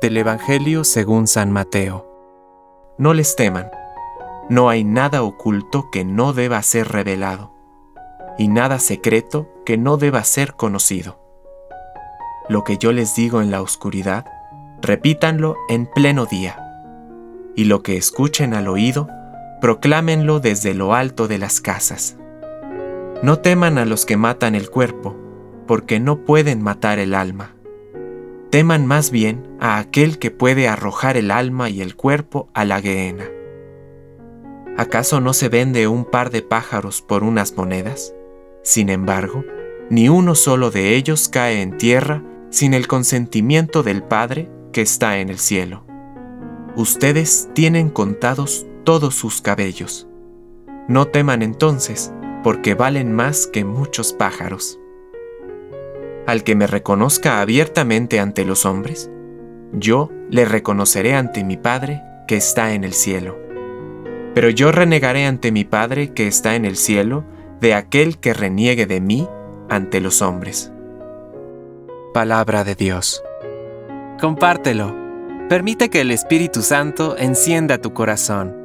Del Evangelio según San Mateo. No les teman. No hay nada oculto que no deba ser revelado, y nada secreto que no deba ser conocido. Lo que yo les digo en la oscuridad, repítanlo en pleno día, y lo que escuchen al oído, proclámenlo desde lo alto de las casas. No teman a los que matan el cuerpo, porque no pueden matar el alma teman más bien a aquel que puede arrojar el alma y el cuerpo a la gehenna. ¿Acaso no se vende un par de pájaros por unas monedas? Sin embargo, ni uno solo de ellos cae en tierra sin el consentimiento del Padre que está en el cielo. Ustedes tienen contados todos sus cabellos. No teman entonces, porque valen más que muchos pájaros al que me reconozca abiertamente ante los hombres, yo le reconoceré ante mi Padre que está en el cielo. Pero yo renegaré ante mi Padre que está en el cielo de aquel que reniegue de mí ante los hombres. Palabra de Dios. Compártelo. Permite que el Espíritu Santo encienda tu corazón